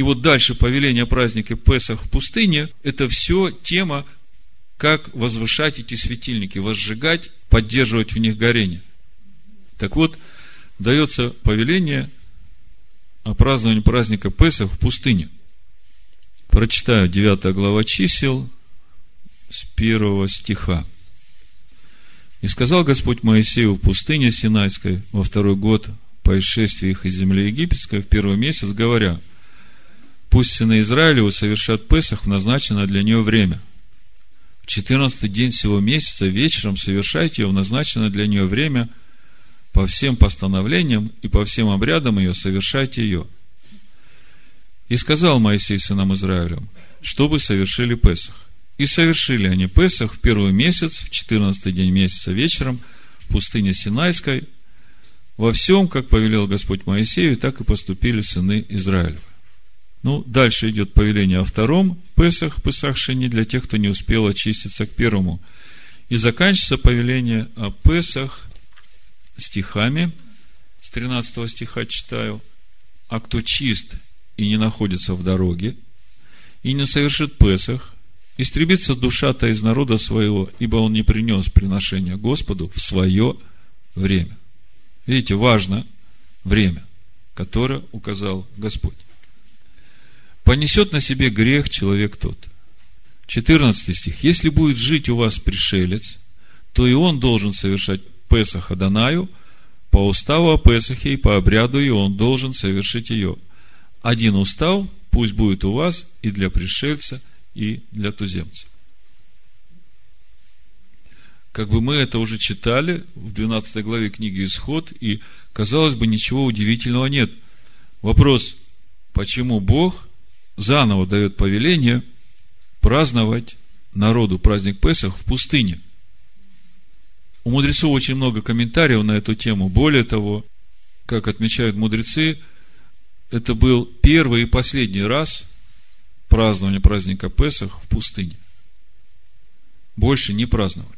И вот дальше повеление о празднике Песах в пустыне – это все тема, как возвышать эти светильники, возжигать, поддерживать в них горение. Так вот, дается повеление о праздновании праздника Песах в пустыне. Прочитаю 9 глава чисел с 1 стиха. «И сказал Господь Моисею в пустыне Синайской во второй год по исшествии их из земли египетской в первый месяц, говоря, пусть сыны Израилевы совершат Песах в назначенное для нее время. В четырнадцатый день всего месяца вечером совершайте ее в назначенное для нее время по всем постановлениям и по всем обрядам ее совершайте ее. И сказал Моисей сынам Израилем, чтобы совершили Песах. И совершили они Песах в первый месяц, в четырнадцатый день месяца вечером, в пустыне Синайской, во всем, как повелел Господь Моисею, так и поступили сыны Израилевы. Ну, дальше идет повеление о втором Песах, Песах Шени, для тех, кто не успел очиститься к первому. И заканчивается повеление о Песах стихами, с 13 стиха читаю, «А кто чист и не находится в дороге, и не совершит Песах, истребится душа-то из народа своего, ибо он не принес приношение Господу в свое время». Видите, важно время, которое указал Господь. Понесет на себе грех человек тот. 14 стих. Если будет жить у вас пришелец, то и он должен совершать Песах Адонаю по уставу о Песахе и по обряду, и он должен совершить ее. Один устав пусть будет у вас и для пришельца, и для туземца. Как бы мы это уже читали в 12 главе книги Исход, и, казалось бы, ничего удивительного нет. Вопрос, почему Бог заново дает повеление праздновать народу праздник Песах в пустыне? У мудрецов очень много комментариев на эту тему. Более того, как отмечают мудрецы, это был первый и последний раз празднования праздника Песах в пустыне. Больше не праздновали.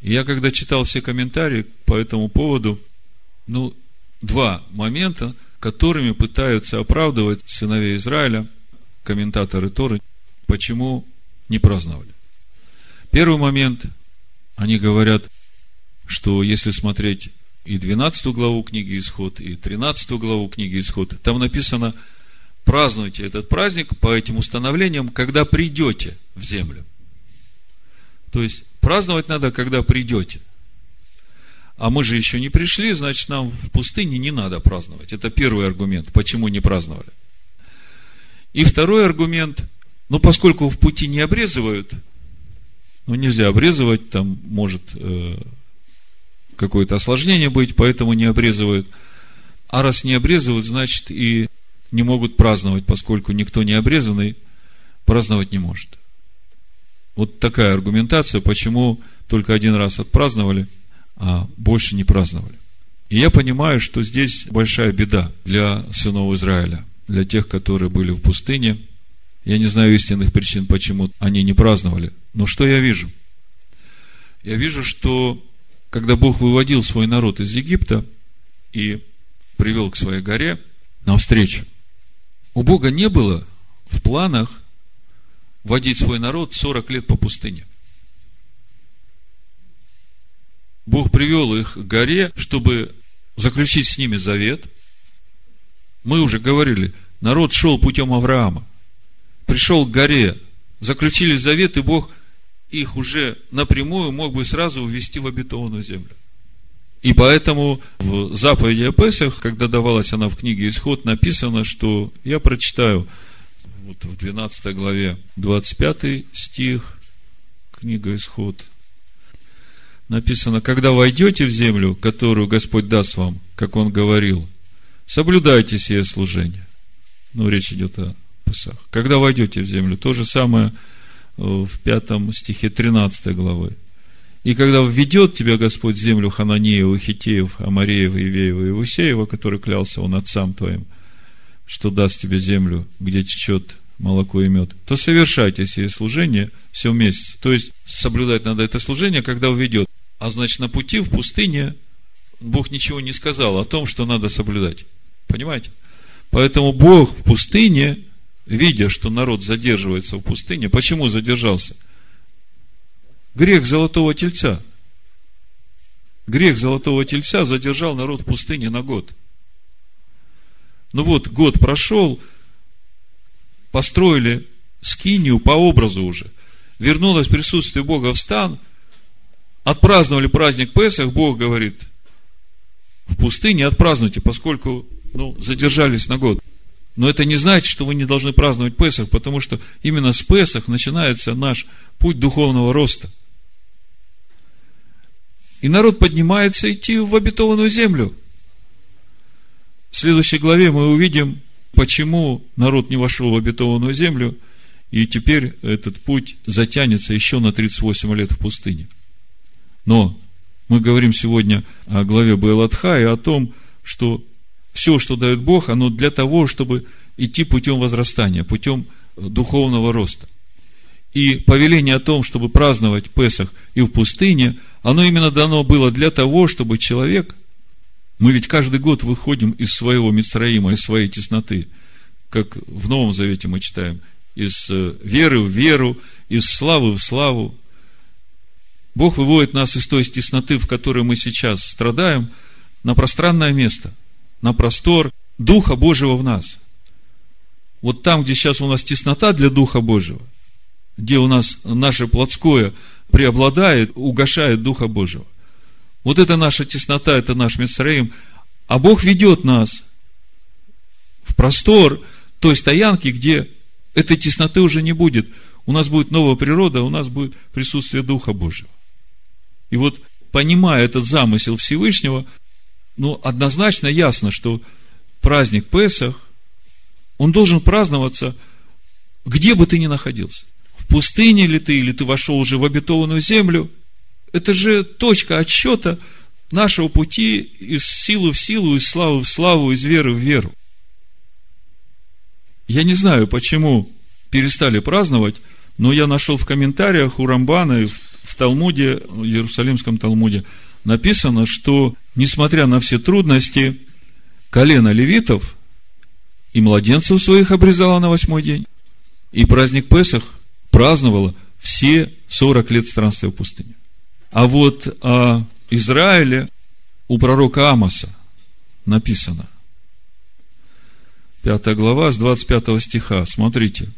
И я когда читал все комментарии по этому поводу, ну, два момента, которыми пытаются оправдывать сыновей Израиля, комментаторы Торы, почему не праздновали. Первый момент, они говорят, что если смотреть и 12 главу книги Исход, и 13 главу книги Исход, там написано, празднуйте этот праздник по этим установлениям, когда придете в землю. То есть, праздновать надо, когда придете. А мы же еще не пришли, значит, нам в пустыне не надо праздновать. Это первый аргумент, почему не праздновали. И второй аргумент, ну, поскольку в пути не обрезывают, ну, нельзя обрезывать, там может э, какое-то осложнение быть, поэтому не обрезывают. А раз не обрезывают, значит, и не могут праздновать, поскольку никто не обрезанный праздновать не может. Вот такая аргументация, почему только один раз отпраздновали, а больше не праздновали. И я понимаю, что здесь большая беда для сынов Израиля, для тех, которые были в пустыне. Я не знаю истинных причин, почему они не праздновали. Но что я вижу? Я вижу, что когда Бог выводил свой народ из Египта и привел к своей горе навстречу, у Бога не было в планах водить свой народ 40 лет по пустыне. Бог привел их к горе, чтобы заключить с ними завет. Мы уже говорили, народ шел путем Авраама. Пришел к горе, заключили завет, и Бог их уже напрямую мог бы сразу ввести в обетованную землю. И поэтому в заповеди о Песах, когда давалась она в книге Исход, написано, что я прочитаю – вот в 12 главе 25 стих, книга Исход, написано, когда войдете в землю, которую Господь даст вам, как Он говорил, соблюдайте сие служение. Ну, речь идет о Песах. Когда войдете в землю, то же самое э, в пятом стихе 13 главы. И когда введет тебя Господь в землю Хананеева, Хитеев, Амареева, Ивеева и Усеева, который клялся он отцам твоим, что даст тебе землю, где течет молоко и мед, то совершайте сие служение все вместе. То есть, соблюдать надо это служение, когда уведет. А значит, на пути в пустыне Бог ничего не сказал о том, что надо соблюдать. Понимаете? Поэтому Бог в пустыне, видя, что народ задерживается в пустыне, почему задержался? Грех золотого тельца. Грех золотого тельца задержал народ в пустыне на год. Ну вот, год прошел, построили скинию по образу уже. Вернулось присутствие Бога в стан, отпраздновали праздник Песах, Бог говорит, в пустыне отпразднуйте, поскольку ну, задержались на год. Но это не значит, что вы не должны праздновать Песах, потому что именно с Песах начинается наш путь духовного роста. И народ поднимается идти в обетованную землю. В следующей главе мы увидим, почему народ не вошел в обетованную землю, и теперь этот путь затянется еще на 38 лет в пустыне. Но мы говорим сегодня о главе Байлатха и о том, что все, что дает Бог, оно для того, чтобы идти путем возрастания, путем духовного роста. И повеление о том, чтобы праздновать Песах и в пустыне, оно именно дано было для того, чтобы человек, мы ведь каждый год выходим из своего Мицраима, из своей тесноты, как в Новом Завете мы читаем, из э, веры в веру, из славы в славу. Бог выводит нас из той тесноты, в которой мы сейчас страдаем, на пространное место – на простор Духа Божьего в нас. Вот там, где сейчас у нас теснота для Духа Божьего, где у нас наше плотское преобладает, угошает Духа Божьего. Вот это наша теснота, это наш Мицраим. А Бог ведет нас в простор той стоянки, где этой тесноты уже не будет. У нас будет новая природа, у нас будет присутствие Духа Божьего. И вот, понимая этот замысел Всевышнего, ну, однозначно ясно, что праздник Песах, он должен праздноваться, где бы ты ни находился. В пустыне ли ты, или ты вошел уже в обетованную землю. Это же точка отсчета нашего пути из силы в силу, из славы в славу, из веры в веру. Я не знаю, почему перестали праздновать, но я нашел в комментариях у Рамбана и в Талмуде, в Иерусалимском Талмуде, написано, что, несмотря на все трудности, колено левитов и младенцев своих обрезало на восьмой день, и праздник Песах праздновало все 40 лет странствия в пустыне. А вот о Израиле у пророка Амоса написано. Пятая глава с 25 стиха. Смотрите.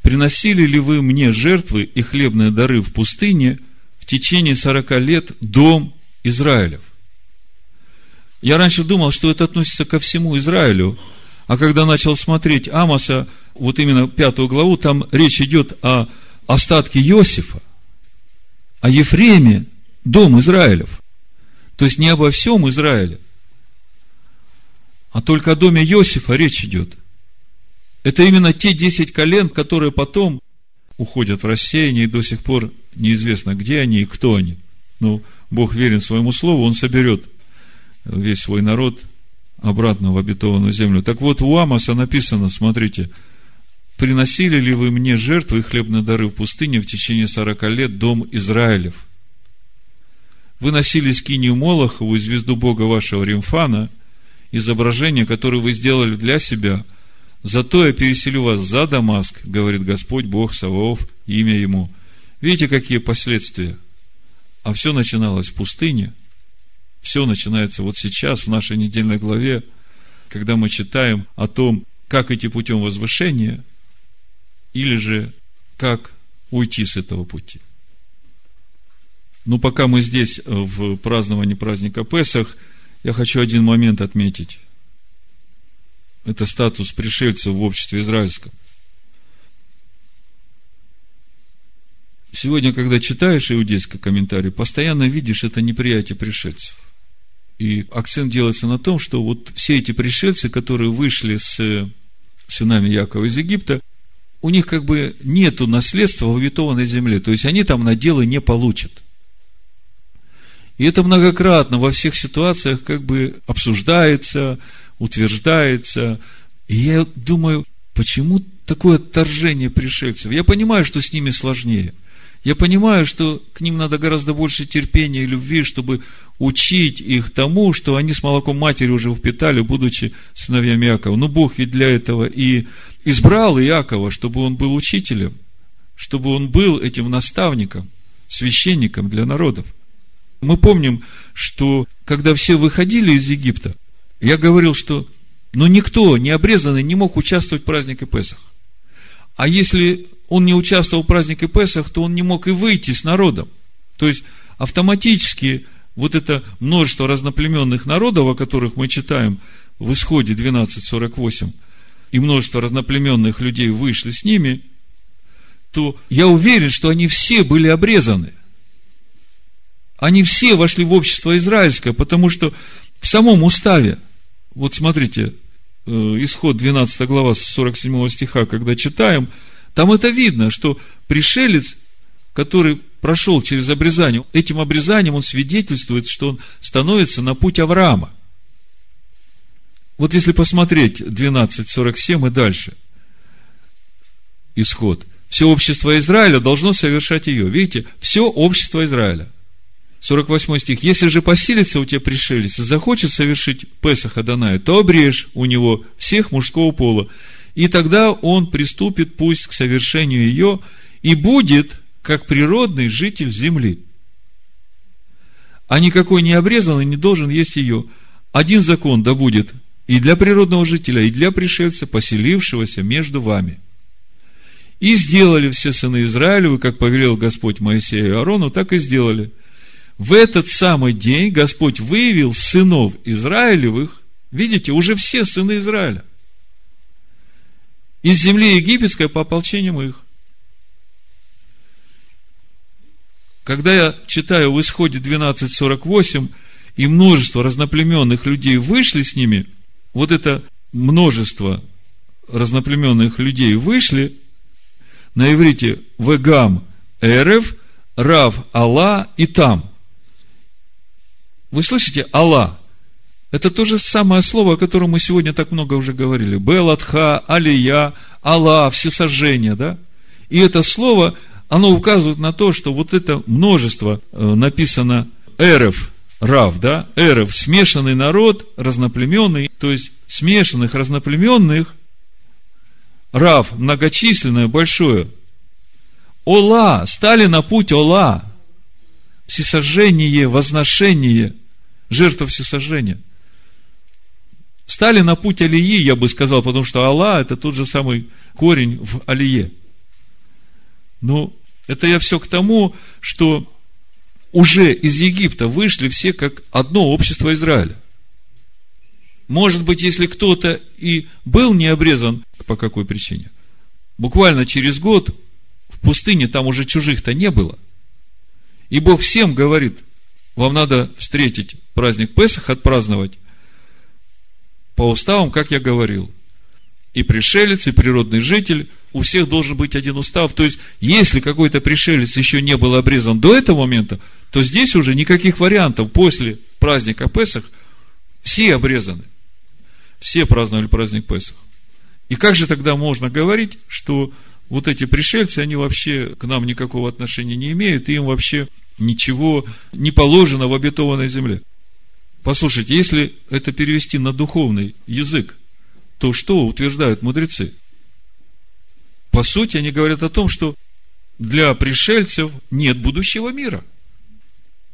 «Приносили ли вы мне жертвы и хлебные дары в пустыне в течение сорока лет дом Израилев. Я раньше думал, что это относится ко всему Израилю, а когда начал смотреть Амоса, вот именно пятую главу, там речь идет о остатке Иосифа, о Ефреме, дом Израилев. То есть не обо всем Израиле, а только о доме Иосифа речь идет. Это именно те десять колен, которые потом уходят в рассеяние, и до сих пор неизвестно, где они и кто они. Ну, Бог верен своему слову, Он соберет весь свой народ обратно в обетованную землю. Так вот, у Амоса написано, смотрите, приносили ли вы мне жертвы и хлебные дары в пустыне в течение сорока лет, дом Израилев? Вы носили скинию Молохову звезду Бога вашего Римфана, изображение, которое вы сделали для себя, зато я переселю вас за Дамаск, говорит Господь Бог Саваоф, имя Ему. Видите, какие последствия – а все начиналось в пустыне. Все начинается вот сейчас, в нашей недельной главе, когда мы читаем о том, как идти путем возвышения, или же как уйти с этого пути. Ну, пока мы здесь в праздновании праздника Песах, я хочу один момент отметить. Это статус пришельцев в обществе израильском. Сегодня, когда читаешь иудейский комментарий, постоянно видишь это неприятие пришельцев. И акцент делается на том, что вот все эти пришельцы, которые вышли с сынами Якова из Египта, у них как бы нету наследства в обетованной земле. То есть они там наделы не получат. И это многократно во всех ситуациях как бы обсуждается, утверждается. И я думаю, почему такое отторжение пришельцев? Я понимаю, что с ними сложнее. Я понимаю, что к ним надо гораздо больше терпения и любви, чтобы учить их тому, что они с молоком матери уже впитали, будучи сыновьями Иакова. Но Бог ведь для этого и избрал Иакова, чтобы он был учителем, чтобы он был этим наставником, священником для народов. Мы помним, что когда все выходили из Египта, я говорил, что ну, никто не обрезанный не мог участвовать в празднике Песах. А если он не участвовал в празднике Песах, то он не мог и выйти с народом. То есть, автоматически вот это множество разноплеменных народов, о которых мы читаем в исходе 12.48, и множество разноплеменных людей вышли с ними, то я уверен, что они все были обрезаны. Они все вошли в общество израильское, потому что в самом уставе, вот смотрите, э, исход 12 глава с 47 стиха, когда читаем, там это видно, что пришелец, который прошел через обрезание, этим обрезанием он свидетельствует, что он становится на путь Авраама. Вот если посмотреть 12.47 и дальше, исход. Все общество Израиля должно совершать ее. Видите, все общество Израиля. 48 стих. Если же поселится у тебя пришелец и захочет совершить Песах Адоная, то обрежь у него всех мужского пола. И тогда он приступит пусть к совершению ее и будет как природный житель земли. А никакой необрезанный не должен есть ее. Один закон да будет и для природного жителя, и для пришельца, поселившегося между вами. И сделали все сыны Израилевы, как повелел Господь Моисею и Аарону, так и сделали. В этот самый день Господь выявил сынов Израилевых, видите, уже все сыны Израиля, из земли египетской по ополчениям их. Когда я читаю в исходе 12.48, и множество разноплеменных людей вышли с ними, вот это множество разноплеменных людей вышли, на иврите вегам эрев, рав Алла и там. Вы слышите, Алла? Это то же самое слово, о котором мы сегодня так много уже говорили. Белатха, Алия, Алла, всесожжение, да? И это слово – оно указывает на то, что вот это множество э, написано эрев, рав, да, эрев, смешанный народ, разноплеменный, то есть смешанных, разноплеменных, рав, многочисленное, большое, Ола, стали на путь Ола, всесожжение, возношение, жертва всесожжения. Стали на путь Алии, я бы сказал, потому что Алла – это тот же самый корень в Алие. Ну, это я все к тому, что уже из Египта вышли все как одно общество Израиля. Может быть, если кто-то и был не обрезан, по какой причине? Буквально через год в пустыне там уже чужих-то не было. И Бог всем говорит, вам надо встретить праздник Песах, отпраздновать по уставам, как я говорил. И пришелец, и природный житель – у всех должен быть один устав. То есть, если какой-то пришелец еще не был обрезан до этого момента, то здесь уже никаких вариантов. После праздника Песах все обрезаны. Все праздновали праздник Песах. И как же тогда можно говорить, что вот эти пришельцы, они вообще к нам никакого отношения не имеют, и им вообще ничего не положено в обетованной земле? Послушайте, если это перевести на духовный язык, то что утверждают мудрецы? По сути, они говорят о том, что для пришельцев нет будущего мира.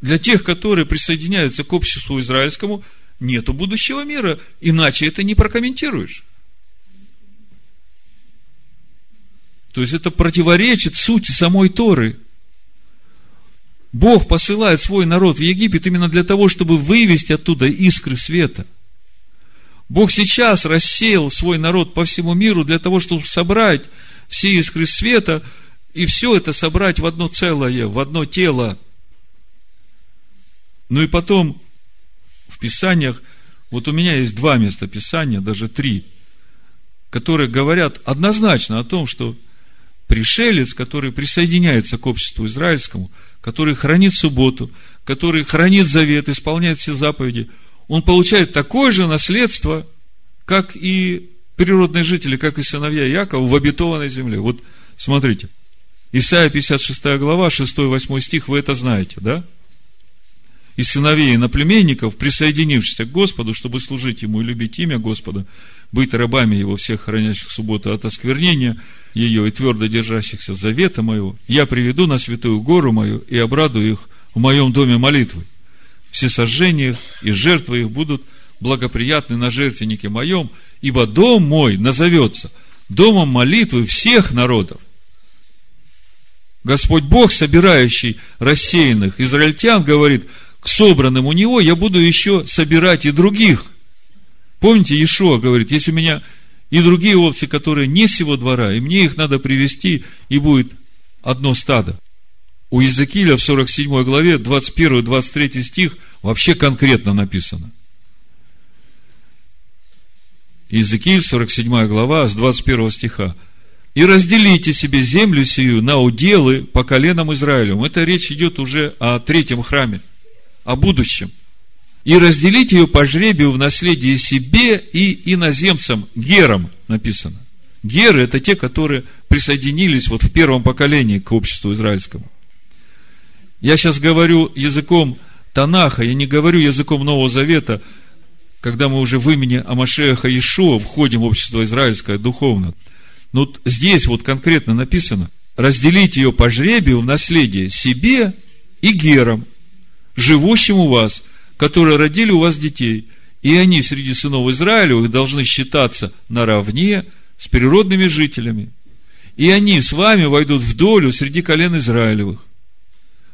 Для тех, которые присоединяются к обществу израильскому, нету будущего мира, иначе это не прокомментируешь. То есть это противоречит сути самой Торы. Бог посылает свой народ в Египет именно для того, чтобы вывести оттуда искры света. Бог сейчас рассеял свой народ по всему миру для того, чтобы собрать все искры света, и все это собрать в одно целое, в одно тело. Ну и потом в Писаниях, вот у меня есть два места Писания, даже три, которые говорят однозначно о том, что пришелец, который присоединяется к обществу израильскому, который хранит субботу, который хранит завет, исполняет все заповеди, он получает такое же наследство, как и природные жители, как и сыновья Якова, в обетованной земле. Вот смотрите, Исайя 56 глава, 6-8 стих, вы это знаете, да? И сыновей и наплеменников, присоединившихся к Господу, чтобы служить Ему и любить имя Господа, быть рабами Его всех, хранящих субботу от осквернения ее и твердо держащихся завета моего, я приведу на святую гору мою и обрадую их в моем доме молитвы. Все сожжения и жертвы их будут благоприятны на жертвеннике моем, ибо дом мой назовется домом молитвы всех народов. Господь Бог, собирающий рассеянных израильтян, говорит, собранным у него я буду еще собирать и других. Помните, Иешуа говорит, если у меня и другие овцы, которые не сего двора, и мне их надо привести, и будет одно стадо. У Иезекииля в 47 главе 21-23 стих вообще конкретно написано. Иезекииль, 47 глава, с 21 стиха. «И разделите себе землю сию на уделы по коленам Израилю». Это речь идет уже о третьем храме, о будущем. «И разделите ее по жребию в наследие себе и иноземцам». Герам написано. Геры – это те, которые присоединились вот в первом поколении к обществу израильскому. Я сейчас говорю языком Танаха, я не говорю языком Нового Завета, когда мы уже в имени Амашеха Ишуа входим в общество израильское духовно. Но вот здесь вот конкретно написано, разделите ее по жребию в наследие себе и герам, живущим у вас, которые родили у вас детей, и они среди сынов Израилевых должны считаться наравне с природными жителями. И они с вами войдут в долю среди колен Израилевых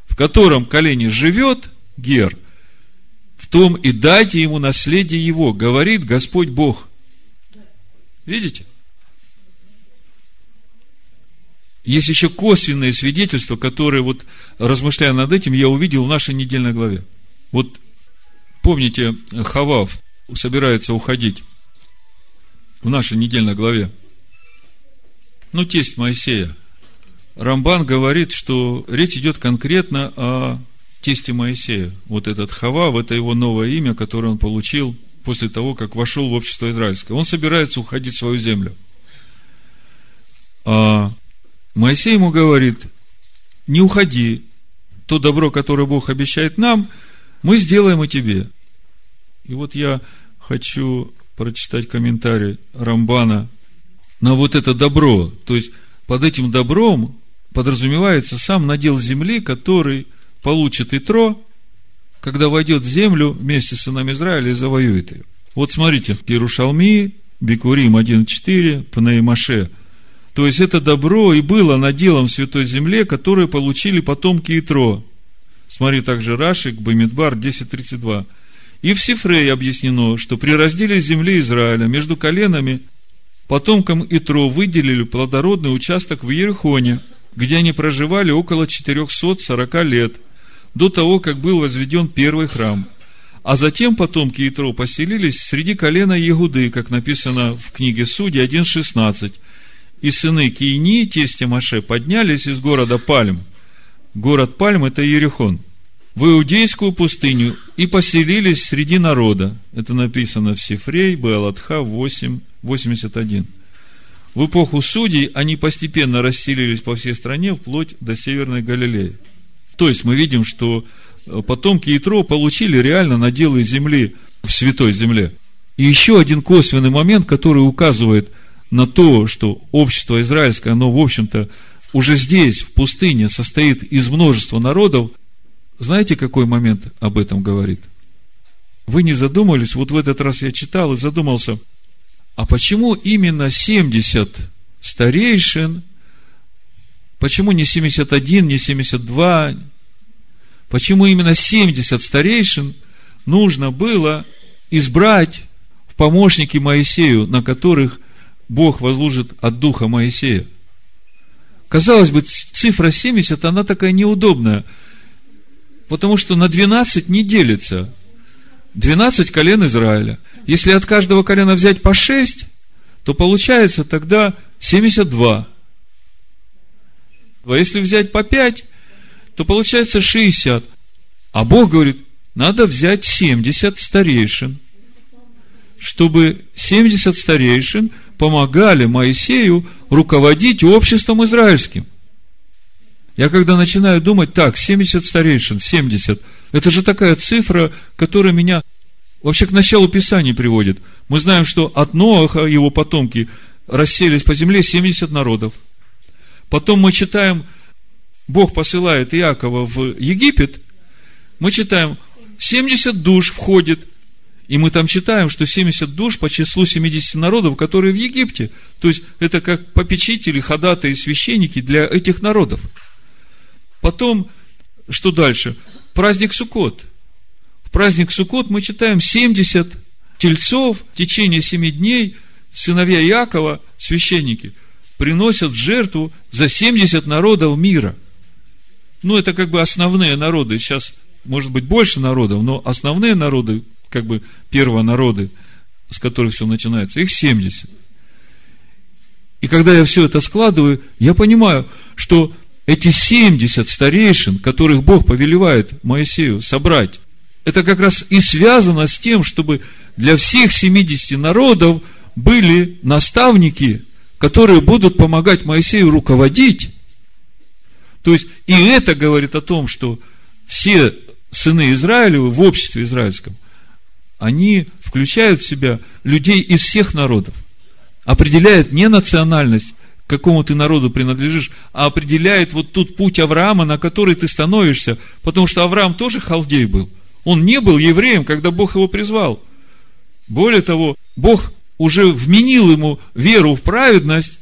в котором колени живет Гер, в том и дайте ему наследие его, говорит Господь Бог. Видите? Есть еще косвенные свидетельства, которые, вот, размышляя над этим, я увидел в нашей недельной главе. Вот, помните, Хавав собирается уходить в нашей недельной главе. Ну, тесть Моисея – Рамбан говорит, что речь идет конкретно о тесте Моисея. Вот этот Хава, это его новое имя, которое он получил после того, как вошел в общество израильское. Он собирается уходить в свою землю. А Моисей ему говорит, не уходи, то добро, которое Бог обещает нам, мы сделаем и тебе. И вот я хочу прочитать комментарий Рамбана на вот это добро. То есть, под этим добром подразумевается сам надел земли, который получит Итро, когда войдет в землю вместе с сынами Израиля и завоюет ее. Вот смотрите, Иерушалми, Бикурим 1.4, Пнаимаше. То есть, это добро и было наделом в Святой Земле, которое получили потомки Итро. Смотри также Рашик, Бамидбар 10.32. И в Сифрее объяснено, что при разделе земли Израиля между коленами потомкам Итро выделили плодородный участок в Ерехоне – где они проживали около 440 лет, до того, как был возведен первый храм. А затем потомки Итро поселились среди колена Егуды, как написано в книге Судей 1.16. И сыны Киини, тестя Маше, поднялись из города Пальм. Город Пальм – это Ерехон. В Иудейскую пустыню и поселились среди народа. Это написано в Сифрей, Беалатха 8, 81. В эпоху судей они постепенно расселились по всей стране, вплоть до Северной Галилеи. То есть мы видим, что э, потомки Итро получили реально наделы земли в Святой Земле. И еще один косвенный момент, который указывает на то, что общество израильское, оно, в общем-то, уже здесь, в пустыне, состоит из множества народов. Знаете, какой момент об этом говорит? Вы не задумались, вот в этот раз я читал и задумался – а почему именно 70 старейшин? Почему не 71, не 72? Почему именно 70 старейшин нужно было избрать в помощники Моисею, на которых Бог возложит от духа Моисея? Казалось бы, цифра 70, она такая неудобная, потому что на 12 не делится. 12 колен Израиля – если от каждого колена взять по 6, то получается тогда 72. А если взять по 5, то получается 60. А Бог говорит, надо взять 70 старейшин, чтобы 70 старейшин помогали Моисею руководить обществом израильским. Я когда начинаю думать, так, 70 старейшин, 70, Это же такая цифра, которая меня вообще к началу Писания приводит. Мы знаем, что от Ноаха его потомки расселись по земле 70 народов. Потом мы читаем, Бог посылает Иакова в Египет, мы читаем, 70 душ входит, и мы там читаем, что 70 душ по числу 70 народов, которые в Египте. То есть, это как попечители, ходатые, священники для этих народов. Потом, что дальше? Праздник Суккот. В праздник Суккот мы читаем 70 тельцов в течение 7 дней, сыновья Якова, священники, приносят жертву за 70 народов мира. Ну, это как бы основные народы. Сейчас, может быть, больше народов, но основные народы, как бы первонароды, с которых все начинается, их 70. И когда я все это складываю, я понимаю, что эти 70 старейшин, которых Бог повелевает Моисею собрать, это как раз и связано с тем, чтобы для всех 70 народов были наставники, которые будут помогать Моисею руководить. То есть, и это говорит о том, что все сыны Израилевы в обществе израильском, они включают в себя людей из всех народов. Определяет не национальность, к какому ты народу принадлежишь, а определяет вот тут путь Авраама, на который ты становишься, потому что Авраам тоже халдей был. Он не был евреем, когда Бог его призвал. Более того, Бог уже вменил ему веру в праведность,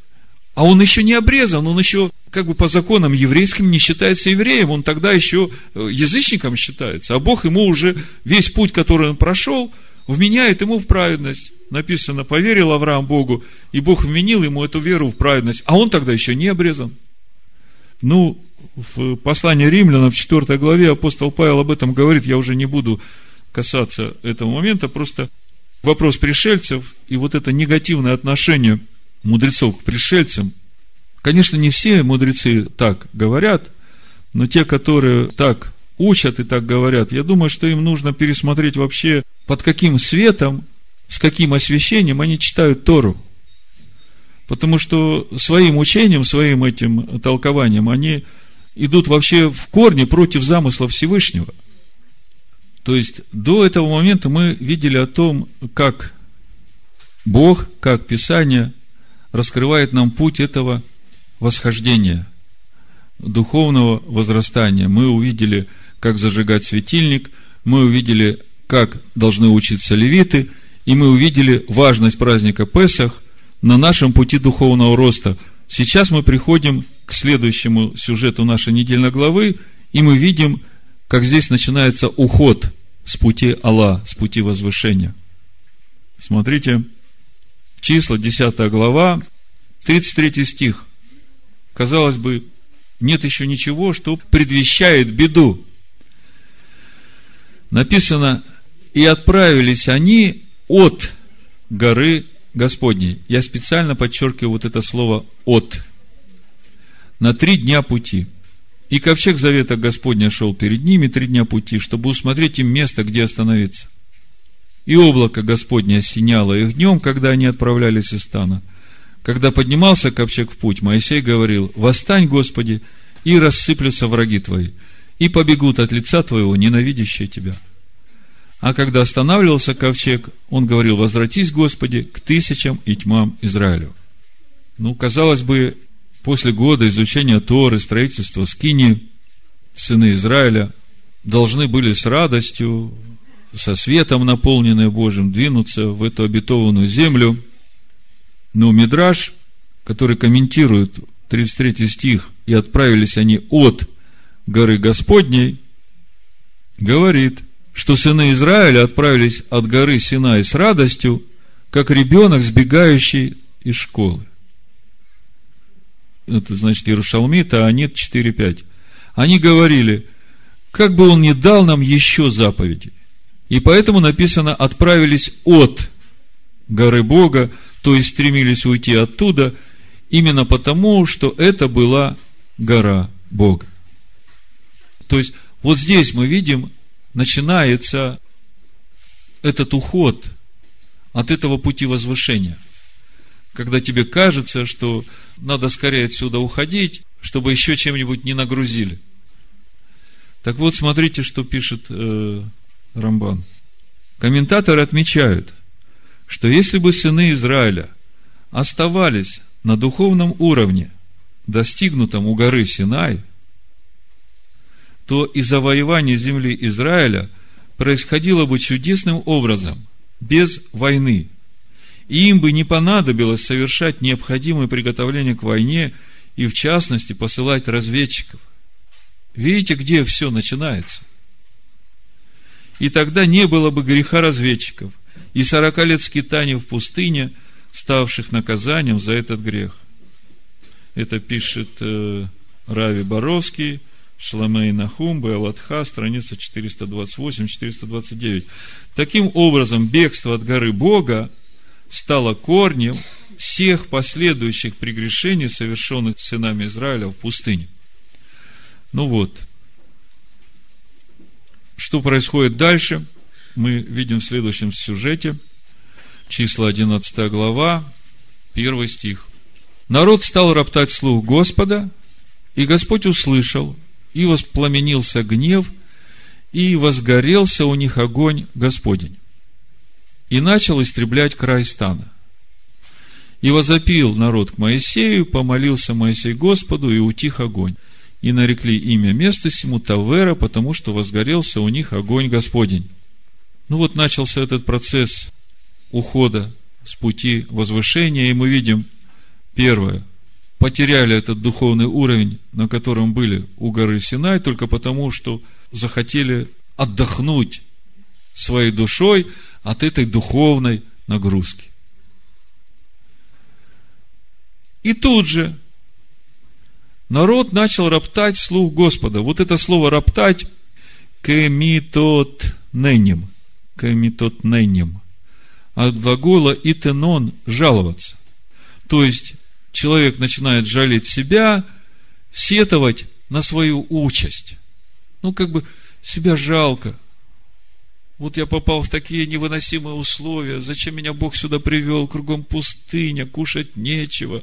а он еще не обрезан, он еще как бы по законам еврейским не считается евреем, он тогда еще э, язычником считается, а Бог ему уже весь путь, который он прошел, вменяет ему в праведность написано, поверил Авраам Богу, и Бог вменил ему эту веру в праведность, а он тогда еще не обрезан. Ну, в послании римлянам в 4 главе апостол Павел об этом говорит, я уже не буду касаться этого момента, просто вопрос пришельцев и вот это негативное отношение мудрецов к пришельцам. Конечно, не все мудрецы так говорят, но те, которые так учат и так говорят, я думаю, что им нужно пересмотреть вообще, под каким светом с каким освящением они читают Тору. Потому что своим учением, своим этим толкованием они идут вообще в корне против замысла Всевышнего. То есть, до этого момента мы видели о том, как Бог, как Писание раскрывает нам путь этого восхождения, духовного возрастания. Мы увидели, как зажигать светильник, мы увидели, как должны учиться левиты – и мы увидели важность праздника Песах на нашем пути духовного роста. Сейчас мы приходим к следующему сюжету нашей недельной главы, и мы видим, как здесь начинается уход с пути Алла, с пути возвышения. Смотрите, числа, 10 глава, 33 стих. Казалось бы, нет еще ничего, что предвещает беду. Написано, и отправились они от горы Господней. Я специально подчеркиваю вот это слово «от». На три дня пути. И ковчег завета Господня шел перед ними три дня пути, чтобы усмотреть им место, где остановиться. И облако Господне осеняло их днем, когда они отправлялись из стана. Когда поднимался ковчег в путь, Моисей говорил, «Восстань, Господи, и рассыплются враги твои, и побегут от лица твоего, ненавидящие тебя». А когда останавливался ковчег, он говорил, возвратись, Господи, к тысячам и тьмам Израилю. Ну, казалось бы, после года изучения Торы, строительства Скини, сыны Израиля должны были с радостью, со светом, наполненные Божьим, двинуться в эту обетованную землю. Но Мидраш, который комментирует 33 стих, и отправились они от горы Господней, говорит – что сыны Израиля отправились от горы Синай с радостью, как ребенок, сбегающий из школы. Это значит Иерушалмит, а Анит 4.5. Они говорили, как бы он не дал нам еще заповеди. И поэтому написано, отправились от горы Бога, то есть стремились уйти оттуда, именно потому, что это была гора Бога. То есть, вот здесь мы видим начинается этот уход от этого пути возвышения. Когда тебе кажется, что надо скорее отсюда уходить, чтобы еще чем-нибудь не нагрузили. Так вот, смотрите, что пишет э, Рамбан. Комментаторы отмечают, что если бы сыны Израиля оставались на духовном уровне, достигнутом у горы Синай, то и завоевание земли Израиля происходило бы чудесным образом, без войны. И им бы не понадобилось совершать необходимые приготовления к войне и, в частности, посылать разведчиков. Видите, где все начинается? И тогда не было бы греха разведчиков и сорока лет скитания в пустыне, ставших наказанием за этот грех. Это пишет э, Рави Боровский, Шламей Нахум, Беалатха, страница 428-429. Таким образом, бегство от горы Бога стало корнем всех последующих прегрешений, совершенных сынами Израиля в пустыне. Ну вот, что происходит дальше, мы видим в следующем сюжете, числа 11 глава, 1 стих. Народ стал роптать слух Господа, и Господь услышал, и воспламенился гнев, и возгорелся у них огонь Господень, и начал истреблять край стана. И возопил народ к Моисею, помолился Моисей Господу, и утих огонь. И нарекли имя места сему Тавера, потому что возгорелся у них огонь Господень. Ну вот начался этот процесс ухода с пути возвышения, и мы видим первое, потеряли этот духовный уровень, на котором были у горы Синай, только потому, что захотели отдохнуть своей душой от этой духовной нагрузки. И тут же народ начал роптать слух Господа. Вот это слово роптать кемитот ненем. Кемитот ненем. От глагола итенон жаловаться. То есть человек начинает жалеть себя, сетовать на свою участь. Ну, как бы себя жалко. Вот я попал в такие невыносимые условия. Зачем меня Бог сюда привел? Кругом пустыня, кушать нечего.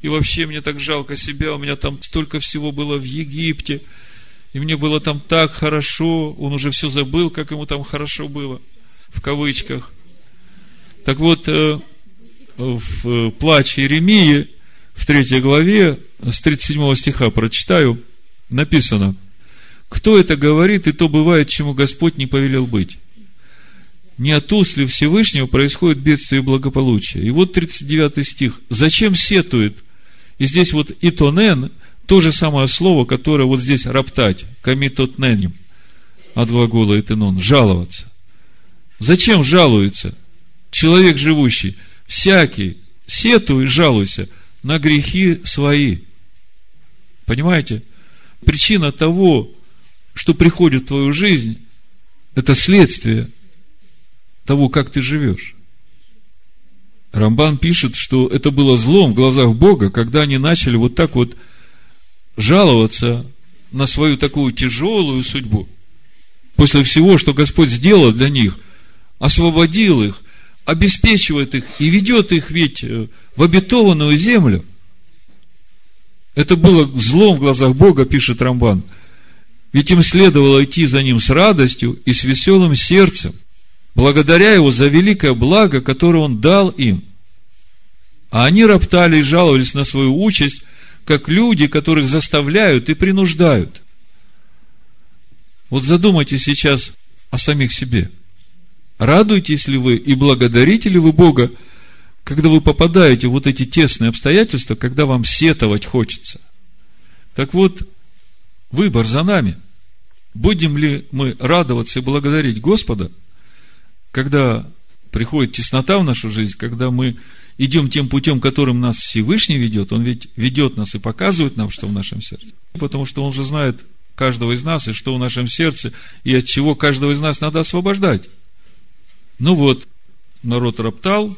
И вообще мне так жалко себя. У меня там столько всего было в Египте. И мне было там так хорошо. Он уже все забыл, как ему там хорошо было. В кавычках. Так вот, э, в плаче Иеремии, в третьей главе, с 37 стиха прочитаю, написано, кто это говорит, и то бывает, чему Господь не повелел быть. Не от уст ли Всевышнего происходит бедствие и благополучие. И вот 39 стих. Зачем сетует? И здесь вот итонен, то же самое слово, которое вот здесь роптать, камитотненем, от глагола итенон, жаловаться. Зачем жалуется человек живущий? всякий, сетуй и жалуйся на грехи свои. Понимаете? Причина того, что приходит в твою жизнь, это следствие того, как ты живешь. Рамбан пишет, что это было злом в глазах Бога, когда они начали вот так вот жаловаться на свою такую тяжелую судьбу. После всего, что Господь сделал для них, освободил их, обеспечивает их и ведет их ведь э, в обетованную землю. Это было злом в глазах Бога, пишет Рамбан. Ведь им следовало идти за ним с радостью и с веселым сердцем, благодаря его за великое благо, которое он дал им. А они роптали и жаловались на свою участь, как люди, которых заставляют и принуждают. Вот задумайтесь сейчас о самих себе – Радуетесь ли вы и благодарите ли вы Бога, когда вы попадаете в вот эти тесные обстоятельства, когда вам сетовать хочется? Так вот, выбор за нами. Будем ли мы радоваться и благодарить Господа, когда приходит теснота в нашу жизнь, когда мы идем тем путем, которым нас Всевышний ведет, Он ведь ведет нас и показывает нам, что в нашем сердце. Потому что Он же знает каждого из нас, и что в нашем сердце, и от чего каждого из нас надо освобождать. Ну вот, народ роптал,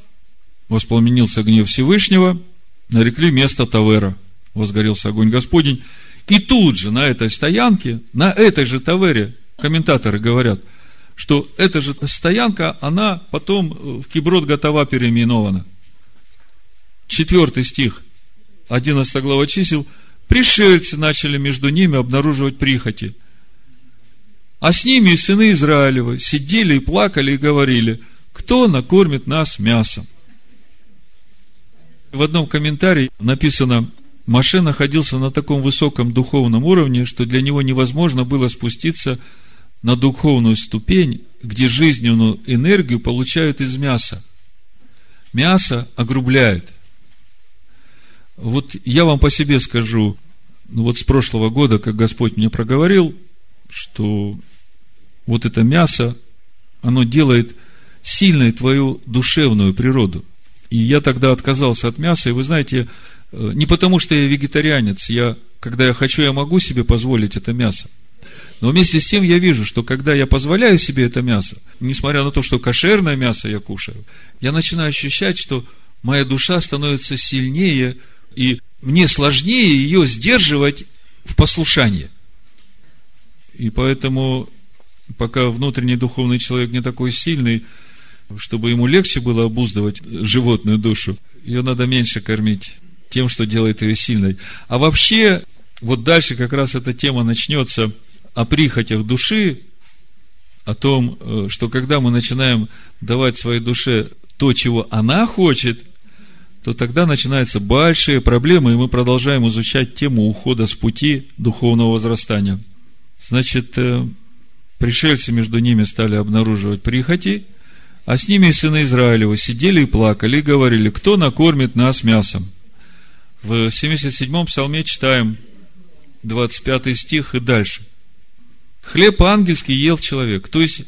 воспламенился гнев Всевышнего, нарекли место Тавера, возгорелся огонь Господень. И тут же на этой стоянке, на этой же Тавере, комментаторы говорят, что эта же стоянка, она потом в Киброд готова переименована. Четвертый стих, 11 глава чисел, пришельцы начали между ними обнаруживать прихоти. А с ними и сыны Израилева сидели и плакали и говорили, кто накормит нас мясом? В одном комментарии написано, Маше находился на таком высоком духовном уровне, что для него невозможно было спуститься на духовную ступень, где жизненную энергию получают из мяса. Мясо огрубляет. Вот я вам по себе скажу, ну вот с прошлого года, как Господь мне проговорил, что вот это мясо, оно делает сильной твою душевную природу. И я тогда отказался от мяса, и вы знаете, э, не потому что я вегетарианец, я, когда я хочу, я могу себе позволить это мясо. Но вместе с тем я вижу, что когда я позволяю себе это мясо, несмотря на то, что кошерное мясо я кушаю, я начинаю ощущать, что моя душа становится сильнее, и мне сложнее ее сдерживать в послушании. И поэтому, пока внутренний духовный человек не такой сильный, чтобы ему легче было обуздывать животную душу, ее надо меньше кормить тем, что делает ее сильной. А вообще, вот дальше как раз эта тема начнется о прихотях души, о том, э, что когда мы начинаем давать своей душе то, чего она хочет, то тогда начинаются большие проблемы, и мы продолжаем изучать тему ухода с пути духовного возрастания. Значит, э, пришельцы между ними стали обнаруживать прихоти – а с ними и сыны Израилева сидели и плакали, и говорили, кто накормит нас мясом? В 77-м псалме читаем 25 стих и дальше. Хлеб ангельский ел человек. То есть,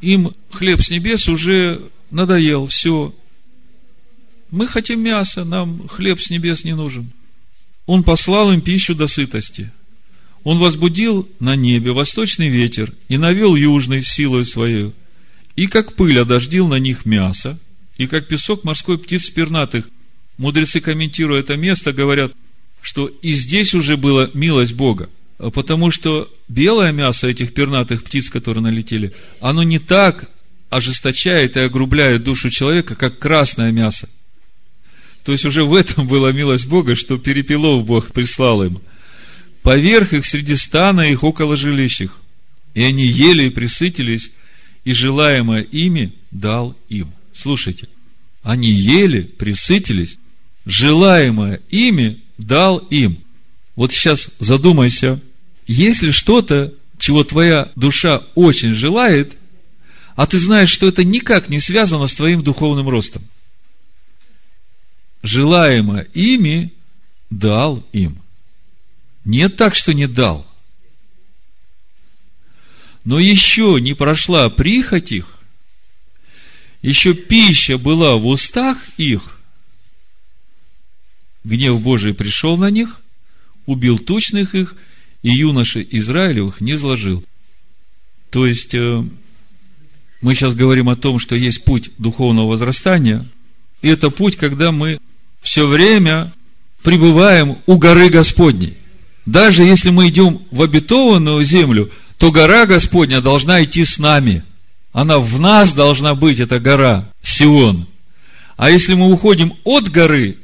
им хлеб с небес уже надоел, все. Мы хотим мяса, нам хлеб с небес не нужен. Он послал им пищу до сытости. Он возбудил на небе восточный ветер и навел южный силой своей и как пыль одождил на них мясо, и как песок морской птиц пернатых. Мудрецы, комментируя это место, говорят, что и здесь уже была милость Бога, потому что белое мясо этих пернатых птиц, которые налетели, оно не так ожесточает и огрубляет душу человека, как красное мясо. То есть уже в этом была милость Бога, что перепелов Бог прислал им. Поверх их среди стана их около жилищ И они ели и присытились, и желаемое ими дал им. Слушайте, они ели, присытились, желаемое ими дал им. Вот сейчас задумайся, если что-то, чего твоя душа очень желает, а ты знаешь, что это никак не связано с твоим духовным ростом. Желаемое ими дал им. Нет так, что не дал – но еще не прошла прихоть их, еще пища была в устах их, гнев Божий пришел на них, убил тучных их, и юноши Израилевых не изложил. То есть, э, мы сейчас говорим о том, что есть путь духовного возрастания, и это путь, когда мы все время пребываем у горы Господней. Даже если мы идем в обетованную землю – то гора Господня должна идти с нами. Она в нас должна быть, эта гора, Сион. А если мы уходим от горы,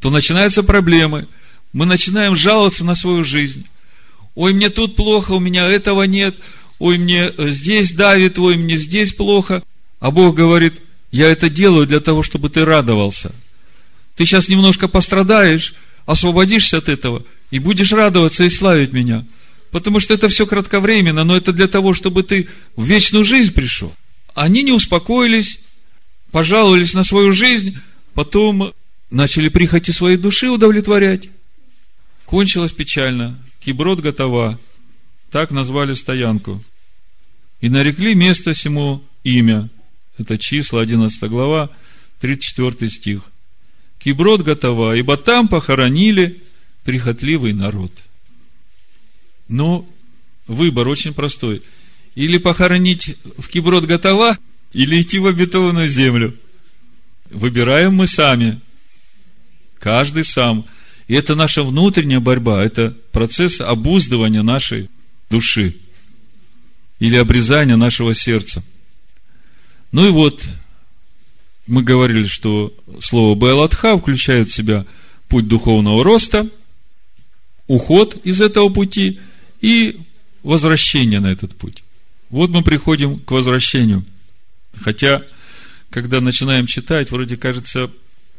то начинаются проблемы. Мы начинаем жаловаться на свою жизнь. Ой, мне тут плохо, у меня этого нет. Ой, мне здесь давит, ой, мне здесь плохо. А Бог говорит, я это делаю для того, чтобы ты радовался. Ты сейчас немножко пострадаешь, освободишься от этого и будешь радоваться и славить меня – Потому что это все кратковременно, но это для того, чтобы ты в вечную жизнь пришел. Они не успокоились, пожаловались на свою жизнь, потом начали прихоти своей души удовлетворять. Кончилось печально. Киброд готова. Так назвали стоянку. И нарекли место сему имя. Это числа, 11 глава, 34 стих. Киброд готова, ибо там похоронили прихотливый народ – ну, выбор очень простой. Или похоронить в Киброд готова, или идти в обетованную землю. Выбираем мы сами. Каждый сам. И это наша внутренняя борьба, это процесс обуздывания нашей души или обрезания нашего сердца. Ну и вот, мы говорили, что слово Байлатха включает в себя путь духовного роста, уход из этого пути – и возвращение на этот путь. Вот мы приходим к возвращению. Хотя, когда начинаем читать, вроде кажется,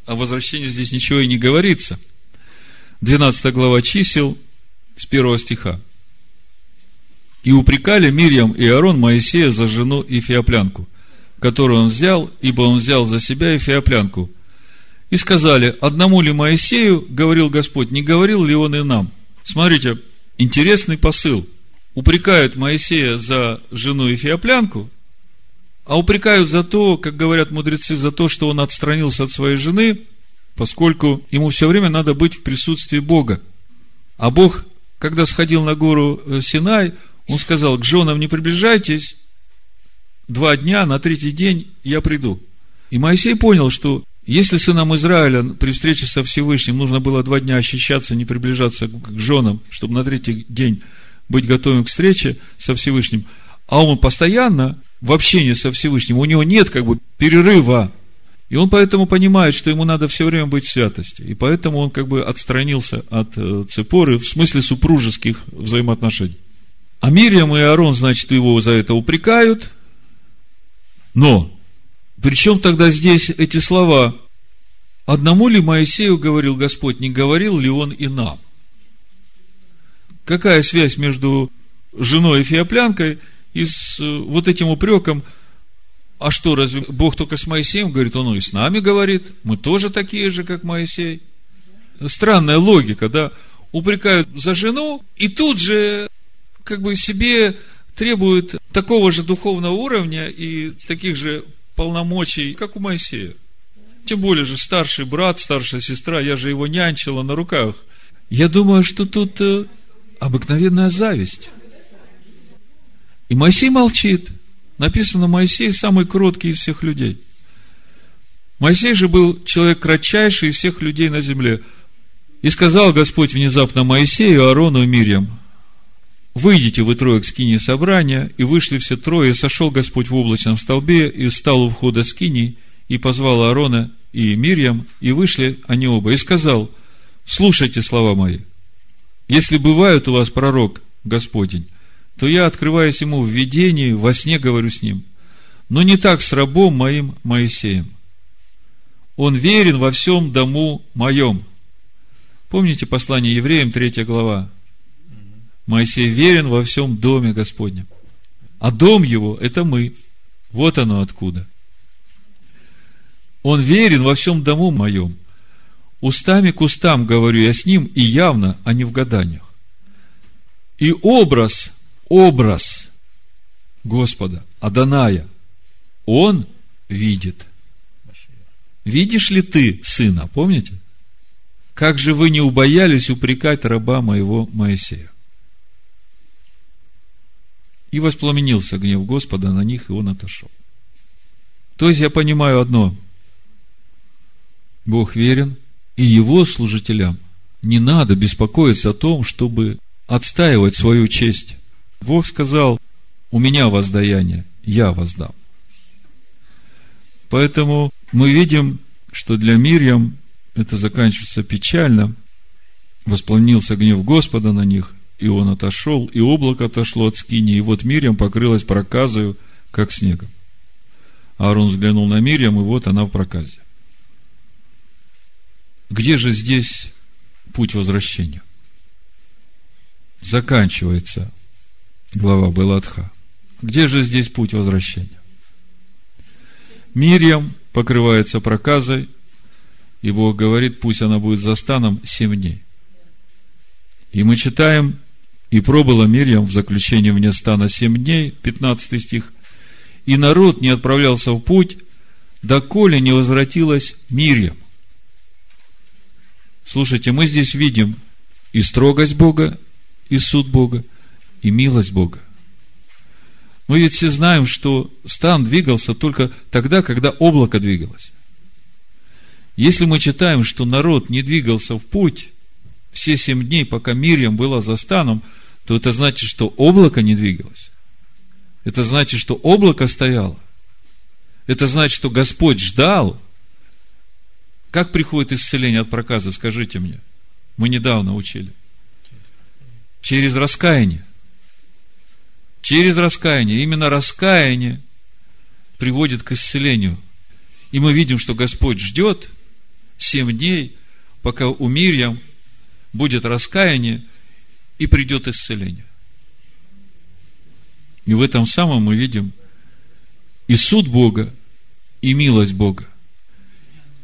о возвращении здесь ничего и не говорится. 12 глава чисел с первого стиха. И упрекали Мирьям и Аарон Моисея за жену Ефиоплянку, которую он взял, ибо он взял за себя Ефиоплянку. И сказали, одному ли Моисею, говорил Господь, не говорил ли он и нам? Смотрите, интересный посыл. Упрекают Моисея за жену Ефиоплянку, а упрекают за то, как говорят мудрецы, за то, что он отстранился от своей жены, поскольку ему все время надо быть в присутствии Бога. А Бог, когда сходил на гору э, Синай, он сказал, к женам не приближайтесь, два дня, на третий день я приду. И Моисей понял, что если сынам Израиля при встрече со Всевышним нужно было два дня ощущаться, не приближаться к женам, чтобы на третий день быть готовым к встрече со Всевышним, а он постоянно в общении со Всевышним, у него нет как бы перерыва. И он поэтому понимает, что ему надо все время быть в святости. И поэтому он как бы отстранился от э, Цепоры в смысле супружеских взаимоотношений. А Мириам и Аарон, значит, его за это упрекают. Но, при чем тогда здесь эти слова? Одному ли Моисею говорил Господь, не говорил ли он и нам? Какая связь между женой и феоплянкой и с э, вот этим упреком, а что, разве Бог только с Моисеем говорит? Он и с нами говорит, мы тоже такие же, как Моисей. Странная логика, да? Упрекают за жену, и тут же как бы себе требуют такого же духовного уровня и таких же полномочий, как у Моисея. Тем более же старший брат, старшая сестра, я же его нянчила на руках. Я думаю, что тут э, обыкновенная зависть. И Моисей молчит. Написано, Моисей самый кроткий из всех людей. Моисей же был человек кратчайший из всех людей на земле. И сказал Господь внезапно Моисею, Аарону и Мирьям, выйдите вы трое к скине собрания, и вышли все трое, и сошел Господь в облачном столбе, и встал у входа скини, и позвал Аарона и Мирьям, и вышли они оба, и сказал, слушайте слова мои, если бывает у вас пророк Господень, то я открываюсь ему в видении, во сне говорю с ним. Но не так с рабом моим Моисеем. Он верен во всем дому моем. Помните послание евреям, третья глава? Моисей верен во всем доме Господнем. А дом его – это мы. Вот оно откуда. Он верен во всем дому моем. Устами к устам говорю я с ним, и явно, а не в гаданиях. И образ образ Господа, Аданая, он видит. Видишь ли ты сына, помните? Как же вы не убоялись упрекать раба моего Моисея? И воспламенился гнев Господа на них, и он отошел. То есть я понимаю одно. Бог верен, и его служителям не надо беспокоиться о том, чтобы отстаивать свою честь. Бог сказал, у меня воздаяние, я воздам. Поэтому мы видим, что для Мирьям это заканчивается печально. Воспламенился гнев Господа на них, и он отошел, и облако отошло от скини, и вот Мирьям покрылась проказою, как снегом. Аарон взглянул на Мирьям, и вот она в проказе. Где же здесь путь возвращения? Заканчивается глава Беладха. Где же здесь путь возвращения? Мирьям покрывается проказой, и Бог говорит, пусть она будет за станом семь дней. И мы читаем, и пробыла Мирьям в заключении вне стана семь дней, 15 стих, и народ не отправлялся в путь, доколе не возвратилась Мирьям. Слушайте, мы здесь видим и строгость Бога, и суд Бога, и милость Бога. Мы ведь все знаем, что стан двигался только тогда, когда облако двигалось. Если мы читаем, что народ не двигался в путь все семь дней, пока Мирьям была за станом, то это значит, что облако не двигалось. Это значит, что облако стояло. Это значит, что Господь ждал. Как приходит исцеление от проказа, скажите мне. Мы недавно учили. Через раскаяние. Через раскаяние. Именно раскаяние приводит к исцелению. И мы видим, что Господь ждет семь дней, пока у Мирьям будет раскаяние и придет исцеление. И в этом самом мы видим и суд Бога, и милость Бога.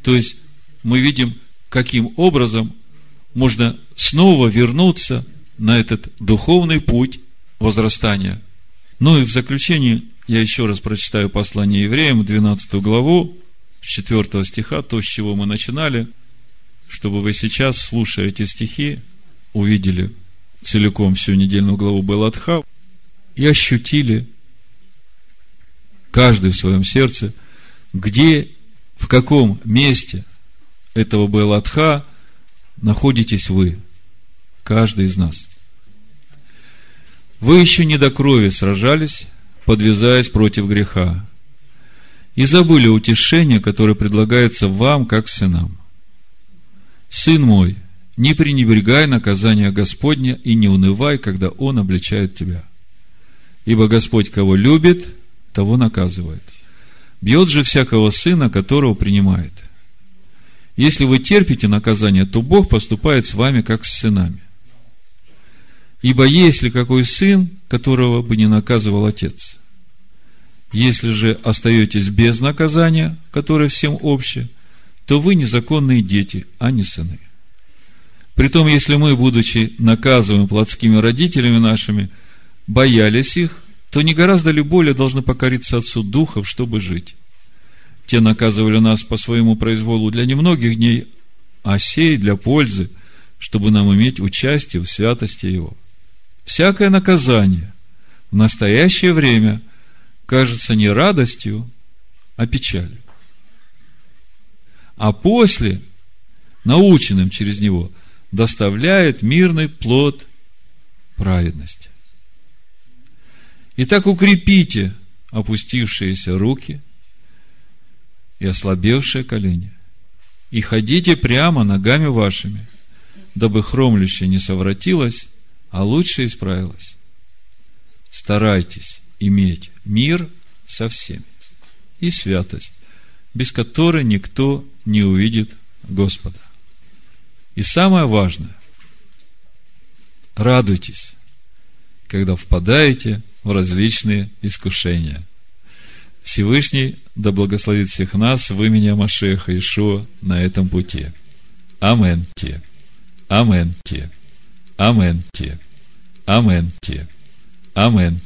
То есть, мы видим, каким образом можно снова вернуться на этот духовный путь возрастания. Ну и в заключение я еще раз прочитаю послание евреям, 12 главу, с 4 стиха, то, с чего мы начинали, чтобы вы сейчас, слушая эти стихи, увидели целиком всю недельную главу Белатха и ощутили каждый в своем сердце, где, в каком месте этого Белатха находитесь вы, каждый из нас. Вы еще не до крови сражались, подвязаясь против греха, и забыли утешение, которое предлагается вам, как сынам. Сын мой, не пренебрегай наказания Господня и не унывай, когда Он обличает тебя. Ибо Господь, кого любит, того наказывает. Бьет же всякого сына, которого принимает. Если вы терпите наказание, то Бог поступает с вами, как с сынами. Ибо есть ли какой сын, которого бы не наказывал отец? Если же остаетесь без наказания, которое всем общее, то вы незаконные дети, а не сыны. Притом, если мы, будучи наказываемы плотскими родителями нашими, боялись их, то не гораздо ли более должны покориться Отцу Духов, чтобы жить? Те наказывали нас по своему произволу для немногих дней, а сей для пользы, чтобы нам иметь участие в святости Его. Всякое наказание в настоящее время кажется не радостью, а печалью. А после, наученным через него, доставляет мирный плод праведности. Итак, укрепите опустившиеся руки и ослабевшие колени, и ходите прямо ногами вашими, дабы хромлющее не совратилось, а лучше исправилось. Старайтесь иметь мир со всеми и святость, без которой никто не увидит Господа. И самое важное, радуйтесь, когда впадаете в различные искушения. Всевышний да благословит всех нас в имени Машеха Ишуа на этом пути. Амен. Те. Амен. Те. Амен. Те. Амен. Те. Амен.